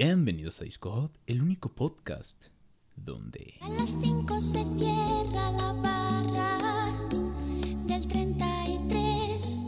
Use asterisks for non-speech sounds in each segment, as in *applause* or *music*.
Bienvenidos a Discord, el único podcast donde... A las 5 se cierra la barra del 33.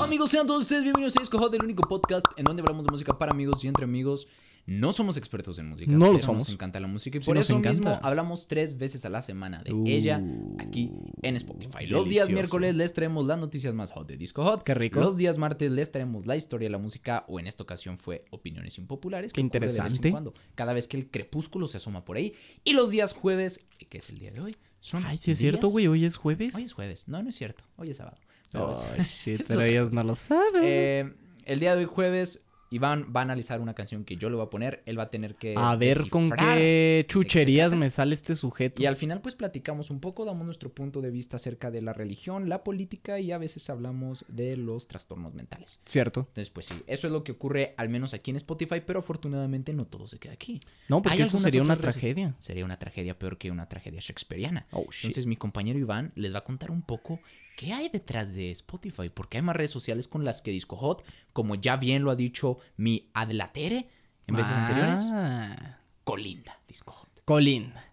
Amigos, sean todos ustedes bienvenidos a Discord, el único podcast en donde hablamos de música para amigos y entre amigos. No somos expertos en música, No lo somos. nos encanta la música y por eso mismo hablamos tres veces a la semana de Uh, ella aquí en Spotify. Los días miércoles les traemos las noticias más hot de Disco Hot. Qué rico. Los días martes les traemos la historia de la música o en esta ocasión fue opiniones impopulares. Qué de vez en interesante. cuando, cada vez que el crepúsculo se asoma por ahí. Y los días jueves, que es el día de hoy, son Ay, sí es cierto, güey, hoy es jueves. Hoy es jueves. No, no es cierto. Hoy es sábado. Pero- Oh, shit, *laughs* pero ellos no lo saben. eh, el día de hoy jueves, Iván va a analizar una canción que yo le voy a poner. Él va a tener que. a ver con qué chucherías me sale este sujeto. Y al final, pues platicamos un poco, damos nuestro punto de vista acerca de la religión, la política y a veces hablamos de los trastornos mentales. Cierto. Entonces, pues sí, eso es lo que ocurre al menos aquí en Spotify, pero afortunadamente no todo se queda aquí. No, porque Hay eso sería una tragedia. Sería una tragedia peor que una tragedia shakespeariana. Oh. Entonces mi compañero Iván les va a contar un poco qué hay detrás de Spotify, porque hay más redes sociales con las que Disco Hot, como ya bien lo ha dicho mi adlatere en veces anteriores, Ah, colinda Disco Hot. Colinda.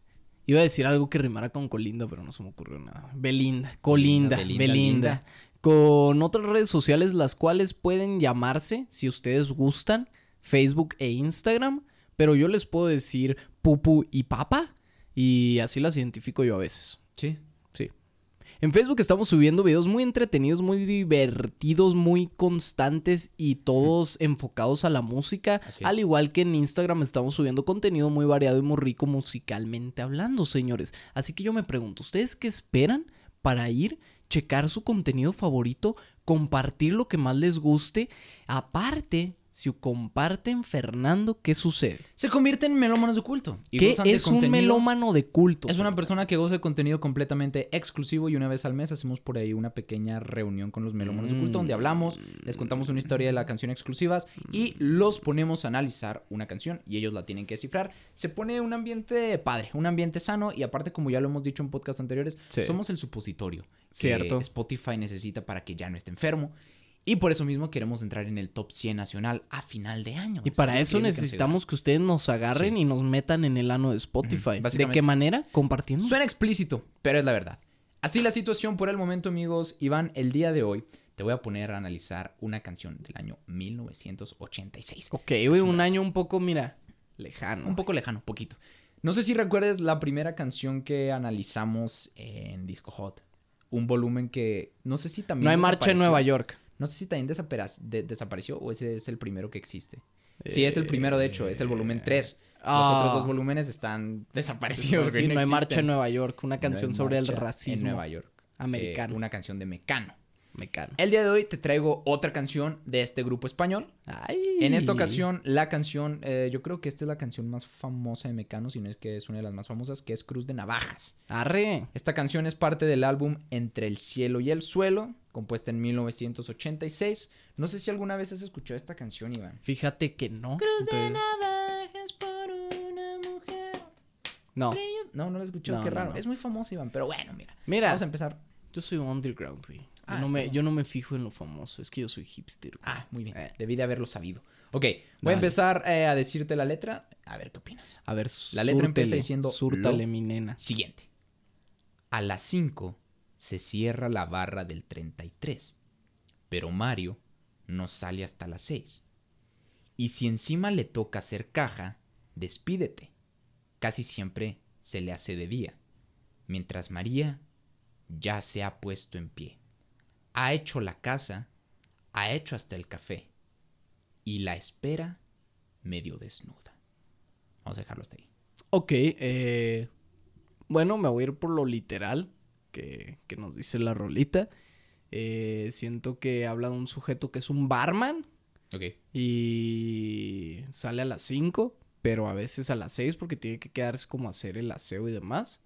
Iba a decir algo que rimara con Colinda, pero no se me ocurrió nada. Belinda, Colinda, Belinda, Belinda. Belinda. Con otras redes sociales, las cuales pueden llamarse, si ustedes gustan, Facebook e Instagram. Pero yo les puedo decir Pupu y Papa. Y así las identifico yo a veces. Sí. En Facebook estamos subiendo videos muy entretenidos, muy divertidos, muy constantes y todos enfocados a la música. Al igual que en Instagram estamos subiendo contenido muy variado y muy rico musicalmente hablando, señores. Así que yo me pregunto, ¿ustedes qué esperan para ir, checar su contenido favorito, compartir lo que más les guste? Aparte, si comparten Fernando, ¿qué sucede? Se convierte en melómanos de culto. y ¿Qué es un melómano de culto? Es una persona que goza de contenido completamente exclusivo y una vez al mes hacemos por ahí una pequeña reunión con los melómanos de culto donde hablamos, les contamos una historia de la canción exclusivas y los ponemos a analizar una canción y ellos la tienen que descifrar. Se pone un ambiente padre, un ambiente sano y aparte como ya lo hemos dicho en podcasts anteriores, Sí. somos el supositorio que Cierto. Spotify necesita para que ya no esté enfermo. Y por eso mismo queremos entrar en el top 100 nacional a final de año. Y para eso necesitamos que ustedes nos agarren Sí. y nos metan en el ano de Spotify. ¿De qué manera? Compartiendo. Suena explícito, pero es la verdad. Así la situación por el momento, amigos. Iván, el día de hoy te voy a poner a analizar una canción del año 1986. Ok, güey, un año un poco, mira, lejano. Un poco lejano, poquito. No sé si recuerdes la primera canción que analizamos en Disco Hot. Un volumen que no sé si también. No hay marcha en. Nueva York. No sé si también de- desapareció o ese es el primero que existe. Sí, es el primero, de hecho, es el volumen 3. Los ah. otros dos volúmenes están desaparecidos. Sí, no hay marcha en Nueva York. Una canción sobre el racismo En Nueva York. americano. Eh, una canción de Mecano. Mecano. El día de hoy te traigo otra canción de este grupo español. Ay. En esta ocasión, la canción, eh, yo creo que esta es la canción más famosa de Mecano, si no es que es una de las más famosas, que es Cruz de Navajas. Arre. Esta canción es parte del álbum Entre el cielo y el suelo, compuesta en 1986. No sé si alguna vez has escuchado esta canción, Iván. Fíjate que no. Entonces, navajas por una mujer. no. No, no la he escuchado, No, qué no, raro. no. Es muy famoso, Iván, pero bueno, mira. Mira. Vamos a empezar. Yo soy underground, güey. Yo, Ah, no me, yo no me fijo en lo famoso. Es que yo soy hipster. güey. Ah, muy bien. Eh. Debí de haberlo sabido. Ok, voy a empezar eh, a decirte la letra. A ver qué opinas. A ver, La letra empieza diciendo Súrtale, mi nena. Siguiente. A las 5 se cierra la barra del 33, pero Mario no sale hasta las 6. Y si encima le toca hacer caja, despídete. Casi siempre se le hace de día, mientras María ya se ha puesto en pie. Ha hecho la casa, ha hecho hasta el café, y la espera medio desnuda. Vamos a dejarlo hasta ahí. Ok, eh, bueno, me voy a ir por lo literal que, que nos dice la rolita. Eh, siento que habla de un sujeto que es un barman Ok. y sale a las 5, pero a veces a las 6 porque tiene que quedarse como a hacer el aseo y demás.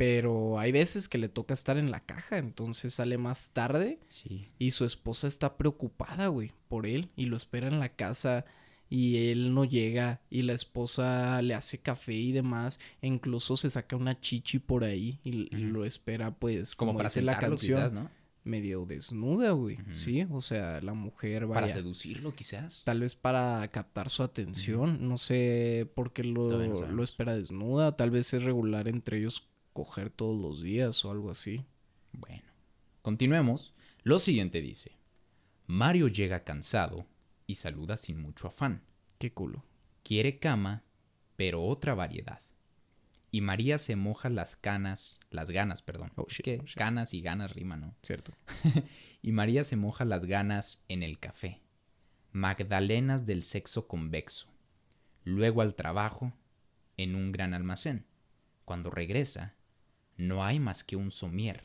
Pero hay veces que le toca estar en la caja, entonces sale más tarde Sí. y su esposa está preocupada, güey, por él y lo espera en la casa y él no llega y la esposa le hace café y demás, e incluso se saca una chichi por ahí y, lo espera pues Como como, para dice la canción. quizás, ¿no? medio desnuda, güey. Sí, o sea, la mujer Para vaya. seducirlo, quizás. Tal vez para captar su atención. No sé por qué no lo, lo espera desnuda. Tal vez es regular entre ellos coger todos los días o algo así. Bueno, continuemos. Lo siguiente dice: Mario llega cansado y saluda sin mucho afán. Qué culo. Quiere cama, pero otra variedad. Y María se moja las canas, las ganas, perdón. Oh, Es shit, que oh, shit. canas y ganas riman, ¿no? Cierto. *laughs* y María se moja las ganas en el café. Magdalenas del sexo convexo. Luego al trabajo, en un gran almacén. Cuando regresa, no hay más que un somier.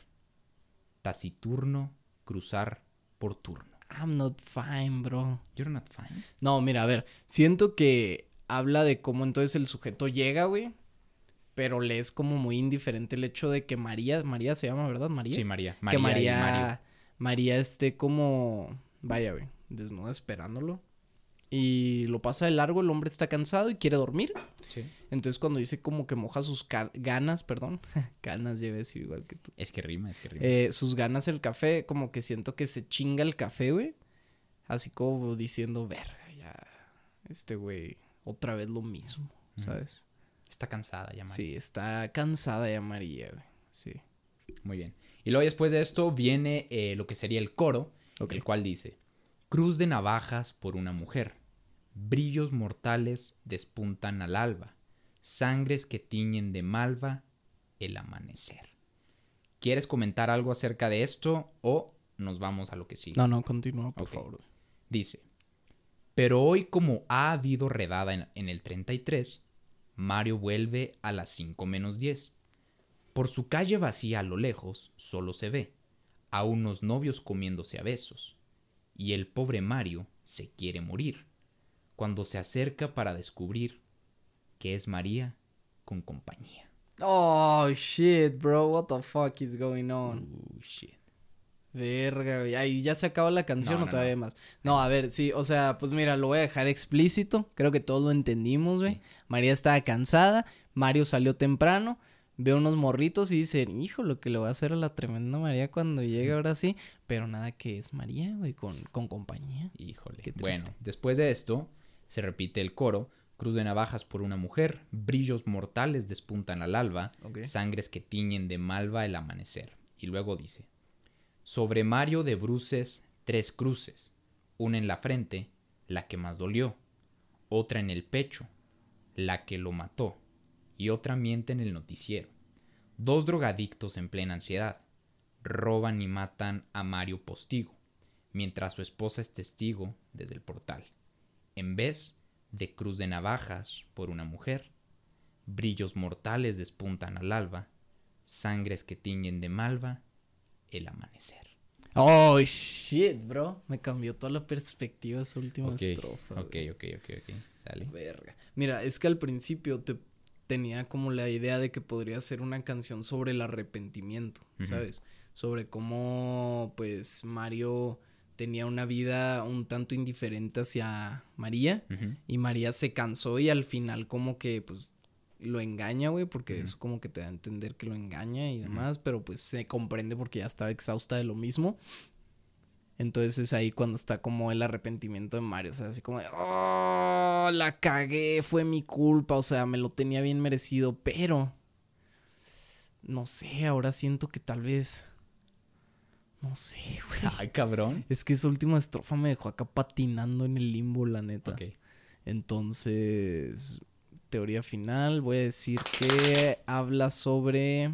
Taciturno, cruzar por turno. I'm not fine, bro. You're not fine. No, mira, a ver. Siento que habla de cómo entonces el sujeto llega, güey. Pero le es como muy indiferente el hecho de que María, María se llama, ¿verdad? María. Sí, María. que María. María esté como, vaya, güey, desnuda esperándolo. Y lo pasa de largo, el hombre está cansado y quiere dormir. Sí. Entonces cuando dice como que moja sus ganas, perdón, *laughs* ganas, a decir igual que tú. Es que rima, es que rima. Eh, sus ganas el café, como que siento que se chinga el café, güey. Así como diciendo, verga, ya, este güey, otra vez lo mismo, ¿sabes? Está cansada ya, María. Sí, está cansada ya María, güey. Sí. Muy bien. Y luego después de esto viene eh, lo que sería el coro, el cual dice, Cruz de navajas por una mujer, brillos mortales despuntan al alba, sangres que tiñen de malva el amanecer. ¿Quieres comentar algo acerca de esto o nos vamos a lo que sigue? No, no, continúa, por favor. Dice, pero hoy como ha habido redada en, en el 33, Mario vuelve a las 5 menos 10. Por su calle vacía a lo lejos solo se ve a unos novios comiéndose a besos, y el pobre Mario se quiere morir, cuando se acerca para descubrir que es María con compañía. Oh, shit, bro, what the fuck is going on? Uh, shit. Verga. Ahí ya se acabó la canción No, o no, todavía no. más. No, a ver, sí, o sea, pues mira, lo voy a dejar explícito. Creo que todos lo entendimos, güey. María estaba cansada, Mario salió temprano, ve unos morritos y dicen, hijo, lo que le va a hacer a la tremenda María cuando llegue ahora sí. Pero nada que es María, güey, con, con compañía. Híjole. Bueno, después de esto, se repite el coro. Cruz de navajas por una mujer, brillos mortales despuntan al alba, sangres que tiñen de malva el amanecer. Y luego dice, sobre Mario de bruces, tres cruces, una en la frente, la que más dolió, otra en el pecho, la que lo mató, y otra miente en el noticiero. Dos drogadictos en plena ansiedad, roban y matan a Mario Postigo, mientras su esposa es testigo desde el portal. En vez de cruz de navajas por una mujer, brillos mortales despuntan al alba, sangres que tiñen de malva el amanecer. Oh, shit, bro. Me cambió toda la perspectiva esa última estrofa. ok, ok, ok, ok. Dale. Verga. Mira, es que al principio te tenía como la idea de que podría ser una canción sobre el arrepentimiento, ¿sabes? Sobre cómo pues Mario tenía una vida un tanto indiferente hacia María y María se cansó y al final como que pues lo engaña, güey, porque eso como que te da a entender que lo engaña y demás, pero pues se comprende porque ya estaba exhausta de lo mismo. Entonces es ahí cuando está como el arrepentimiento de Mario, o sea, así como de, oh, la cagué, fue mi culpa, o sea, me lo tenía bien merecido, pero no sé, ahora siento que tal vez no sé, güey. Ay, cabrón. Es que esa última estrofa me dejó acá patinando en el limbo, la neta. Ok. Entonces, teoría final, voy a decir que habla sobre...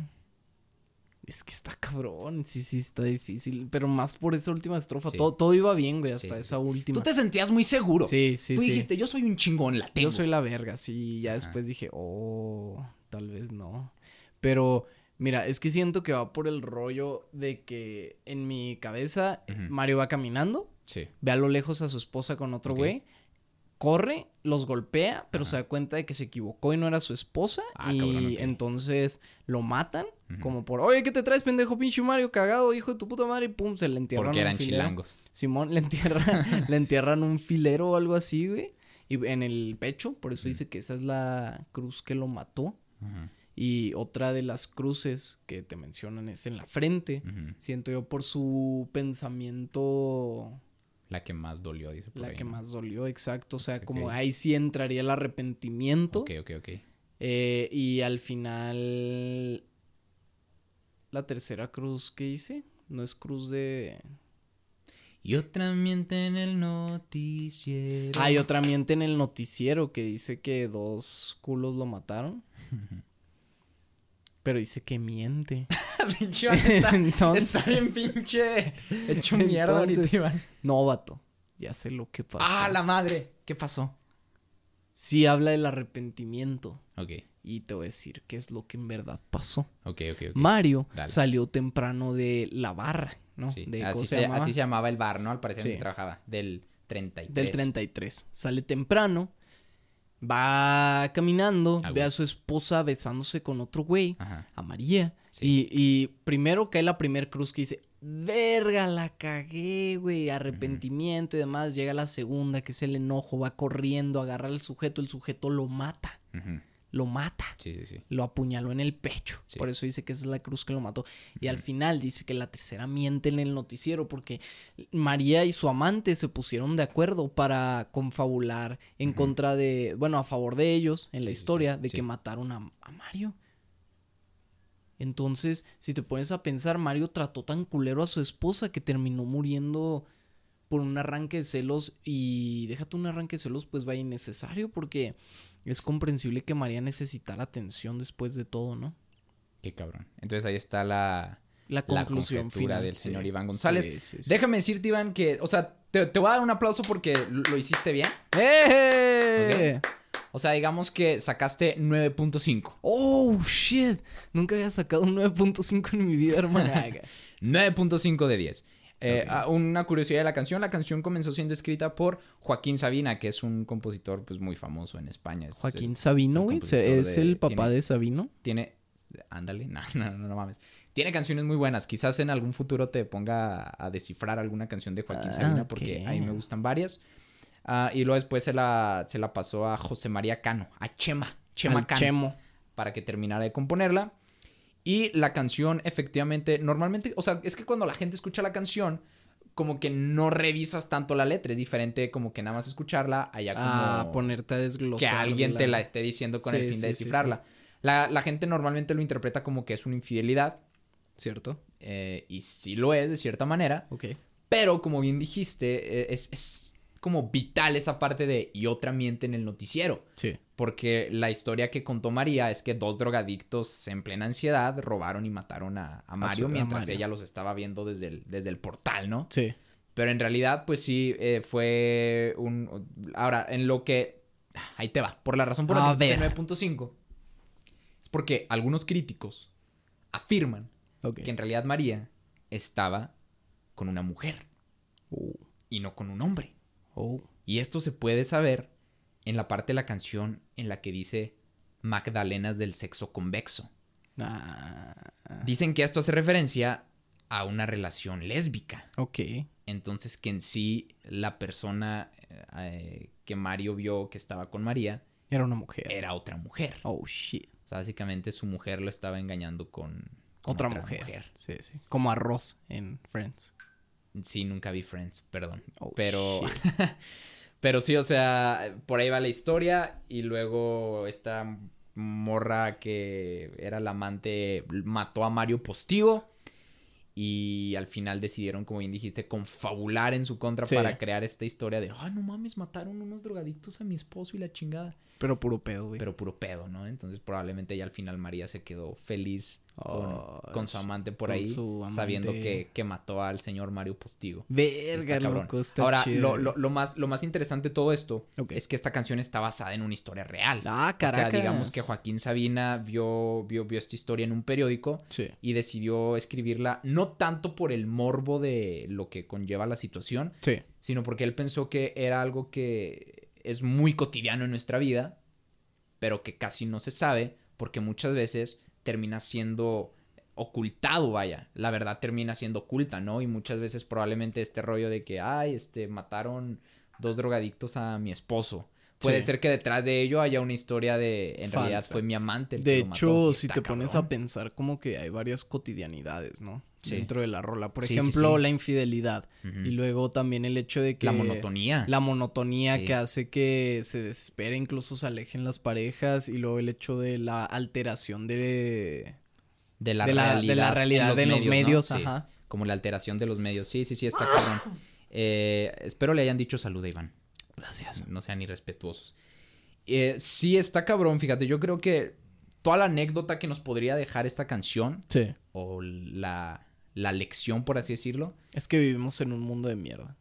Es que está cabrón, sí, sí, está difícil, pero más por esa última estrofa, Sí. todo, todo iba bien, güey, hasta Sí, sí, esa última. Tú te sentías muy seguro. Sí, sí, Tú sí. dijiste, yo soy un chingón, la tengo. Yo soy la verga, sí, ya después dije, oh, tal vez no. Pero, mira, es que siento que va por el rollo de que en mi cabeza Mario va caminando, Sí. ve a lo lejos a su esposa con otro Ok. güey, corre, los golpea, pero se da cuenta de que se equivocó y no era su esposa. Ah, y cabrón, entonces lo matan, como por, oye, ¿qué te traes, pendejo pinche Mario? Cagado, hijo de tu puta madre, y pum, se le entierran Porque un eran filero. chilangos. Simón le entierran, *laughs* le entierran un filero o algo así, güey. Y en el pecho, por eso dice que esa es la cruz que lo mató. Y otra de las cruces que te mencionan es en la frente. Siento yo por su pensamiento La que más dolió, dice por la ahí, que ¿no? más dolió, exacto. O sea, como ahí sí entraría el arrepentimiento. Ok, ok, ok. Eh, y al final. La tercera cruz que hice. No es cruz de. Y otra miente en el noticiero. Hay otra miente en el noticiero que dice que dos culos lo mataron. *laughs* Pero dice que miente. *laughs* pinche Iván está, *laughs* Entonces- está bien pinche hecho mierda ahorita, Entonces- Iván. No, vato. Ya sé lo que pasó. Ah, la madre. ¿Qué pasó? Sí habla del arrepentimiento. Ok, Y te voy a decir qué es lo que en verdad pasó. ok, ok. ok. Mario Dale. salió temprano de la barra, ¿no? Sí, De, así, ¿cómo se, así se llamaba el bar, ¿no? Al parecer en Sí. que trabajaba. Del 33. Del 33. Sale temprano. Va caminando. Ah, ve a su esposa besándose con otro güey. Ajá. A María. Sí. Y, y primero cae la primer cruz que dice. Verga, la cagué, güey. Arrepentimiento y demás. Llega la segunda, que es el enojo. Va corriendo, agarra al sujeto. El sujeto lo mata. Ujú. Lo mata. Sí, sí, sí. Lo apuñaló en el pecho. Por eso dice que esa es la cruz que lo mató. Y al final dice que la tercera miente en el noticiero porque María y su amante se pusieron de acuerdo para confabular en contra de, bueno, a favor de ellos en la historia de que mataron a, a Mario. Entonces, si te pones a pensar, Mario trató tan culero a su esposa que terminó muriendo por un arranque de celos y déjate un arranque de celos pues vaya innecesario porque es comprensible que María necesitara atención después de todo, ¿no? Qué cabrón. Entonces ahí está la, La la conclusión conjetura final, del sí. señor Iván González. Sí, sí, sí. Déjame decirte, Iván, que, o sea, te, te voy a dar un aplauso porque lo lo hiciste bien. ¡Eh! O sea, digamos que sacaste 9.5. Oh, shit. Nunca había sacado un 9.5 en mi vida, hermana. *laughs* 9.5 de 10. Eh, ah, una curiosidad de la canción, la canción comenzó siendo escrita por Joaquín Sabina, que es un compositor pues muy famoso en España. Es Joaquín el- Sabino, güey. ¿Es de- el papá tiene- de Sabino? Tiene, ándale, *laughs* no, no, no, no mames. Tiene canciones muy buenas. Quizás en algún futuro te ponga a, a descifrar alguna canción de Joaquín Ah, Sabina, porque ok. ahí me gustan varias. Ah, y luego después se la, se la pasó a José María Cano, a Chema, Chema Al Cano, Chemo. para que terminara de componerla. Y la canción, efectivamente, normalmente, o sea, es que cuando la gente escucha la canción, como que no revisas tanto la letra. Es diferente como que nada más escucharla, allá como A ponerte a desglosar. que alguien te la esté diciendo con el Sí, fin de sí, descifrarla. La, la gente normalmente lo interpreta como que es una infidelidad. ¿Cierto? eh, y sí lo es, de cierta manera. Ok. Pero como bien dijiste, eh, es, es como vital esa parte de y otra miente en el noticiero. Sí. Porque la historia que contó María es que dos drogadictos en plena ansiedad robaron y mataron a, a Mario su- a mientras Mario. ella los estaba viendo desde el, desde el portal, ¿no? Sí. Pero en realidad, pues sí, eh, fue un... Ahora, en lo que... Ahí te va. Por la razón por la que puse ver. 9.5. Es porque algunos críticos afirman que en realidad María estaba con una mujer Oh, y no con un hombre. oh. Y esto se puede saber en la parte de la canción en la que dice Magdalenas del sexo convexo. Ah, Dicen que esto hace referencia a una relación lésbica. ok. Entonces que en sí la persona eh, que Mario vio que estaba con María Era una mujer. era otra mujer. Oh, shit. O sea, básicamente su mujer lo estaba engañando con, con Otra, mujer. Sí, sí. Como arroz en Friends. Sí, nunca vi Friends, perdón. Oh, pero, *laughs* pero sí, o sea, por ahí va la historia y luego esta morra que era la amante mató a Mario Postigo y al final decidieron, como bien dijiste, confabular en su contra Sí. para crear esta historia de, ay, no mames, mataron unos drogadictos a mi esposo y la chingada. Pero puro pedo, güey. Pero puro pedo, ¿no? Entonces probablemente ya al final María se quedó feliz con, Oh, con su amante por ahí, sabiendo que, que mató al señor Mario Postigo. Verga, loco. Está Ahora, lo, güey. lo- lo más, lo más interesante de todo esto es que esta canción está basada en una historia real. Ah, O sea, caracas. digamos que Joaquín Sabina vio, vio, vio esta historia en un periódico Sí. y decidió escribirla no tanto por el morbo de lo que conlleva la situación, Sí. sino porque él pensó que era algo que es muy cotidiano en nuestra vida, pero que casi no se sabe porque muchas veces termina siendo ocultado, vaya. La verdad termina siendo oculta, ¿no? Y muchas veces probablemente este rollo de que, ay, este, mataron dos drogadictos a mi esposo. Puede Sí. ser que detrás de ello haya una historia de, en realidad fue mi amante. el que De lo mató. hecho, si Está te pones a pensar, como que hay varias cotidianidades, ¿no? Sí. Dentro de la rola. Por Sí, ejemplo, sí. la infidelidad. Y luego también el hecho de que. La monotonía. La monotonía que hace que se desespere, incluso se alejen las parejas. Y luego el hecho de la alteración de. de la de la- de realidad, la realidad en los ¿no? medios, Sí, ajá. Como la alteración de los medios. Sí, sí, sí, está cabrón. Eh, espero le hayan dicho salud a Iván. Gracias. No sean irrespetuosos. Eh, sí, está cabrón, fíjate. Yo creo que toda la anécdota que nos podría dejar esta canción, Sí. o la, la lección, por así decirlo, Es que vivimos en un mundo de mierda.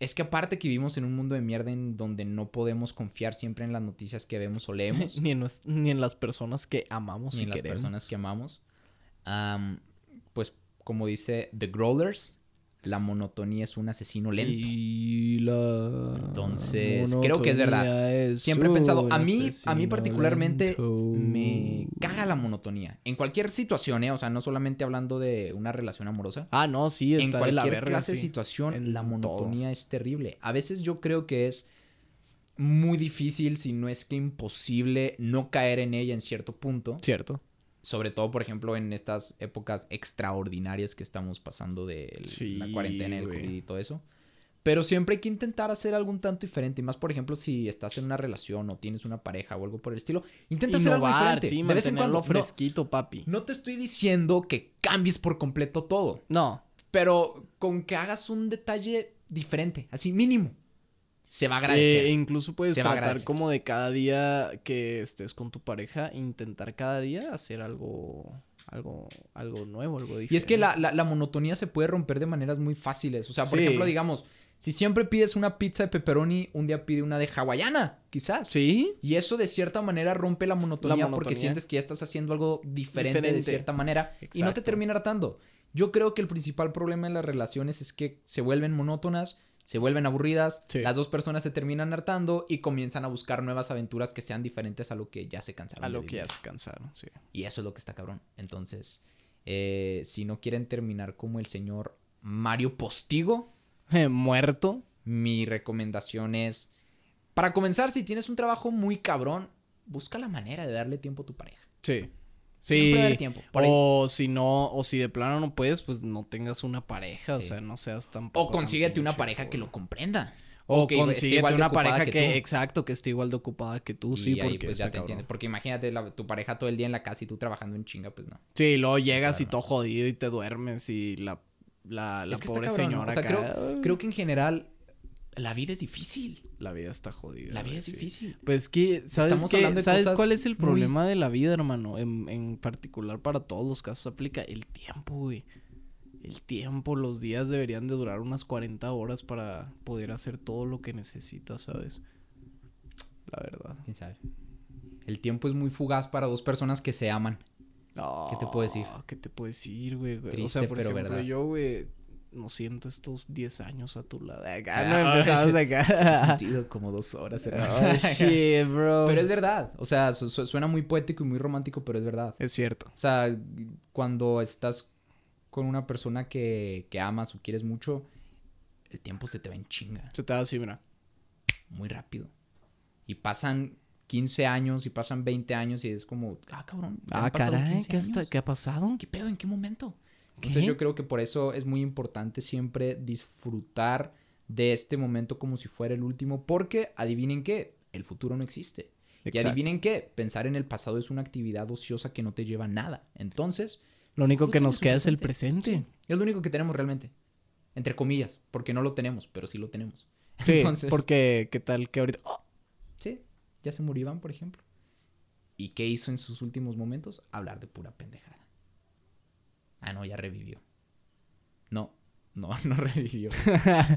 es que aparte que vivimos en un mundo de mierda en donde no podemos confiar siempre en las noticias que vemos o leemos, *laughs* ni, en nues- ni en las personas que amamos ni y en las personas que amamos, am, pues como dice The Growlers, la monotonía es un asesino lento. Y la Entonces, creo que es verdad. es Siempre he pensado, a mí, a mí particularmente lento. me caga la monotonía. En cualquier situación, ¿eh? o sea, no solamente hablando de una relación amorosa. Ah, no, sí, En está de la cualquier verga. clase de sí. situación, En la todo. monotonía es terrible. A veces yo creo que es muy difícil, si no es que imposible, no caer en ella en cierto punto. Cierto. Sobre todo, por ejemplo, en estas épocas extraordinarias que estamos pasando de la Sí, cuarentena, el. COVID y todo eso. Pero siempre hay que intentar hacer algún tanto diferente. Y más, por ejemplo, si estás en una relación o tienes una pareja o algo por el estilo. Intenta hacer algo Innovar, diferente. sí, de vez en cuando. No- fresquito, papi. no te estoy diciendo que cambies por completo todo. No, Pero con que hagas un detalle diferente, así mínimo, se va a agradecer. Eh, incluso puedes Se tratar como de cada día que estés con tu pareja, intentar cada día hacer algo, algo, algo nuevo, algo diferente. y es que la, la- la monotonía se puede romper de maneras muy fáciles. O sea, por Sí. ejemplo, digamos, si siempre pides una pizza de pepperoni, un día pide una de hawaiana, quizás. Sí, Y eso de cierta manera rompe la monotonía, porque monotonía. sientes que ya estás haciendo algo diferente, de cierta manera y no te termina hartando. Yo creo que el principal problema en las relaciones es que se vuelven monótonas, se vuelven aburridas, Sí. las dos personas se terminan hartando y comienzan a buscar nuevas aventuras que sean diferentes a lo que ya se cansaron. a de lo que ya se cansaron, sí. Y eso es lo que está cabrón. Entonces, eh, si no quieren terminar como el señor Mario Postigo, *laughs* Eh, muerto. mi recomendación es, para comenzar, si tienes un trabajo muy cabrón, busca la manera de darle tiempo a tu pareja. Sí. Sí. tiempo. O si no, o si de plano no puedes, pues no tengas una pareja, o sea, no seas tan O consíguete una pareja que lo comprenda. O que esté consíguete igual de una ocupada pareja que, tú. exacto, que esté igual de ocupada que tú, Y sí, ahí, porque pues, ya te entiendes. Porque imagínate la- tu pareja todo el día en la casa y tú trabajando en chinga, pues no. Sí, luego llegas y todo jodido y te duermes y la, la, la es que pobre señora O sea, acá, creo, creo que en general la vida es difícil. la vida está jodida. La vida es sí. difícil. Pues que, ¿sabes Estamos de ¿Sabes cuál es el muy- problema de la vida, hermano? En, en particular para todos los casos aplica el tiempo, güey. El tiempo, los días deberían de durar unas 40 horas para poder hacer todo lo que necesitas, ¿sabes? La verdad. ¿Quién sabe? El tiempo es muy fugaz para dos personas que se aman. ¿Qué te puedo decir? Ah, ¿Qué te puedo decir, güey? güey? o sea, por pero ejemplo, verdad. yo, güey, no siento estos 10 años a tu lado. Acá Ah, no empezamos shit. acá. *laughs* sentido como dos horas. Oh, shit, bro. Pero es verdad. O sea, su- su- suena muy poético y muy romántico, pero es verdad. Es cierto. O sea, cuando estás con una persona que, que amas o quieres mucho, el tiempo se te va en chinga. Se te da así, mira. Muy rápido. Y pasan 15 años y pasan 20 años y es como, ah, cabrón. Ah, caray, 15 ¿qué, hasta- años. ¿qué ha pasado? ¿Qué pedo? ¿En qué momento? Entonces ¿Qué? yo creo que por eso es muy importante siempre disfrutar de este momento como si fuera el último, porque adivinen qué, el futuro no existe. Y adivinen qué, pensar en el pasado es una actividad ociosa que no te lleva a nada. Entonces, Lo único que nos queda es el presente. presente. es lo único que tenemos realmente. Entre comillas, porque no lo tenemos, pero sí lo tenemos. *laughs* Sí, Entonces, porque qué tal que ahorita... ¡Oh! sí, ya se murió Iván, por ejemplo. ¿Y qué hizo en sus últimos momentos? Hablar de pura pendejada. Ah, no, ya revivió. No, no, *laughs* no revivió. *laughs*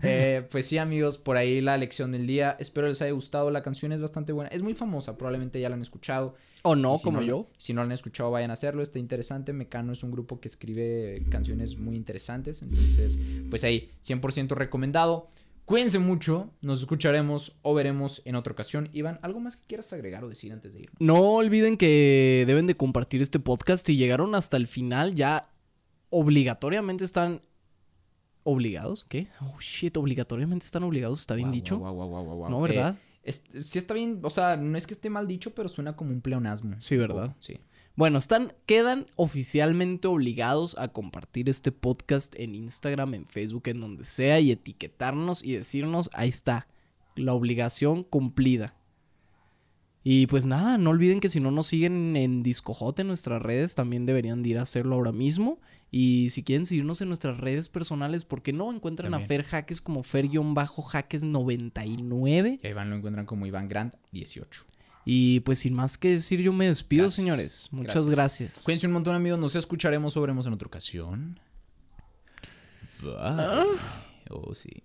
Eh, pues sí, amigos, por ahí la lección del día. Espero les haya gustado. La canción es bastante buena. Es muy famosa, probablemente ya la han escuchado. O no, si como yo. Si no la han escuchado, vayan a hacerlo. Está interesante. Mecano es un grupo que escribe canciones muy interesantes. Entonces, pues ahí, 100% recomendado. Cuídense mucho. Nos escucharemos o veremos en otra ocasión. Iván, ¿algo más que quieras agregar o decir antes de irnos? No olviden que deben de compartir este podcast. Si llegaron hasta el final, ya obligatoriamente están obligados. ¿Qué? Oh, shit, obligatoriamente están obligados. ¿Está bien dicho? guau. No, ¿verdad? Eh, Es- sí está bien, o sea, no es que esté mal dicho, pero suena como un pleonasmo. Sí, ¿verdad? Sí. Bueno, están, quedan oficialmente obligados a compartir este podcast en Instagram, en Facebook, en donde sea, y etiquetarnos y decirnos, ahí está, la obligación cumplida. Y pues nada, no olviden que si no nos siguen en Discojote en nuestras redes, también deberían de ir a hacerlo ahora mismo. Y si quieren seguirnos en nuestras redes personales, ¿por qué no? Encuentran a. Fer Jaques como Fer-Jaques99. Y a Iván lo encuentran como Iván Grant 18. Y pues sin más que decir, yo me despido, Gracias. señores. Muchas gracias. Cuídense un montón, amigos. Nos escucharemos o veremos en otra ocasión. Bye. Oh, sí.